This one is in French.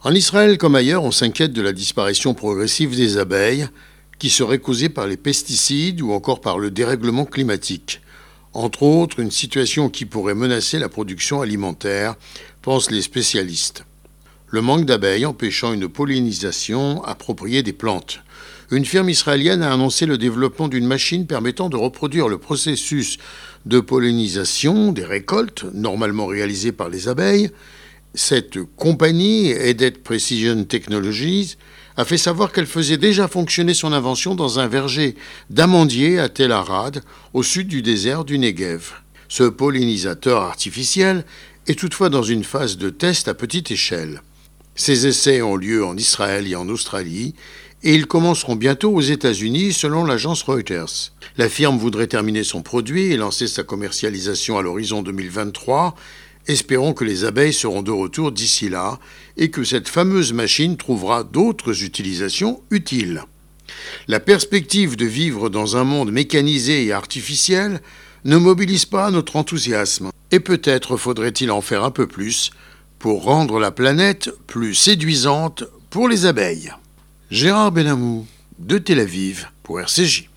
En Israël comme ailleurs, on s'inquiète de la disparition progressive des abeilles, qui serait causée par les pesticides ou encore par le dérèglement climatique. Entre autres, une situation qui pourrait menacer la production alimentaire, pensent les spécialistes. Le manque d'abeilles empêchant une pollinisation appropriée des plantes. Une firme israélienne a annoncé le développement d'une machine permettant de reproduire le processus de pollinisation des récoltes, normalement réalisé par les abeilles, cette compagnie, Edet Precision Technologies, a fait savoir qu'elle faisait déjà fonctionner son invention dans un verger d'amandiers à Tel Arad, au sud du désert du Negev. Ce pollinisateur artificiel est toutefois dans une phase de test à petite échelle. Ces essais ont lieu en Israël et en Australie, et ils commenceront bientôt aux États-Unis selon l'agence Reuters. La firme voudrait terminer son produit et lancer sa commercialisation à l'horizon 2023 Espérons que les abeilles seront de retour d'ici là et que cette fameuse machine trouvera d'autres utilisations utiles. La perspective de vivre dans un monde mécanisé et artificiel ne mobilise pas notre enthousiasme, et peut-être faudrait-il en faire un peu plus pour rendre la planète plus séduisante pour les abeilles. Gérard Benamou, de Tel Aviv, pour RCJ.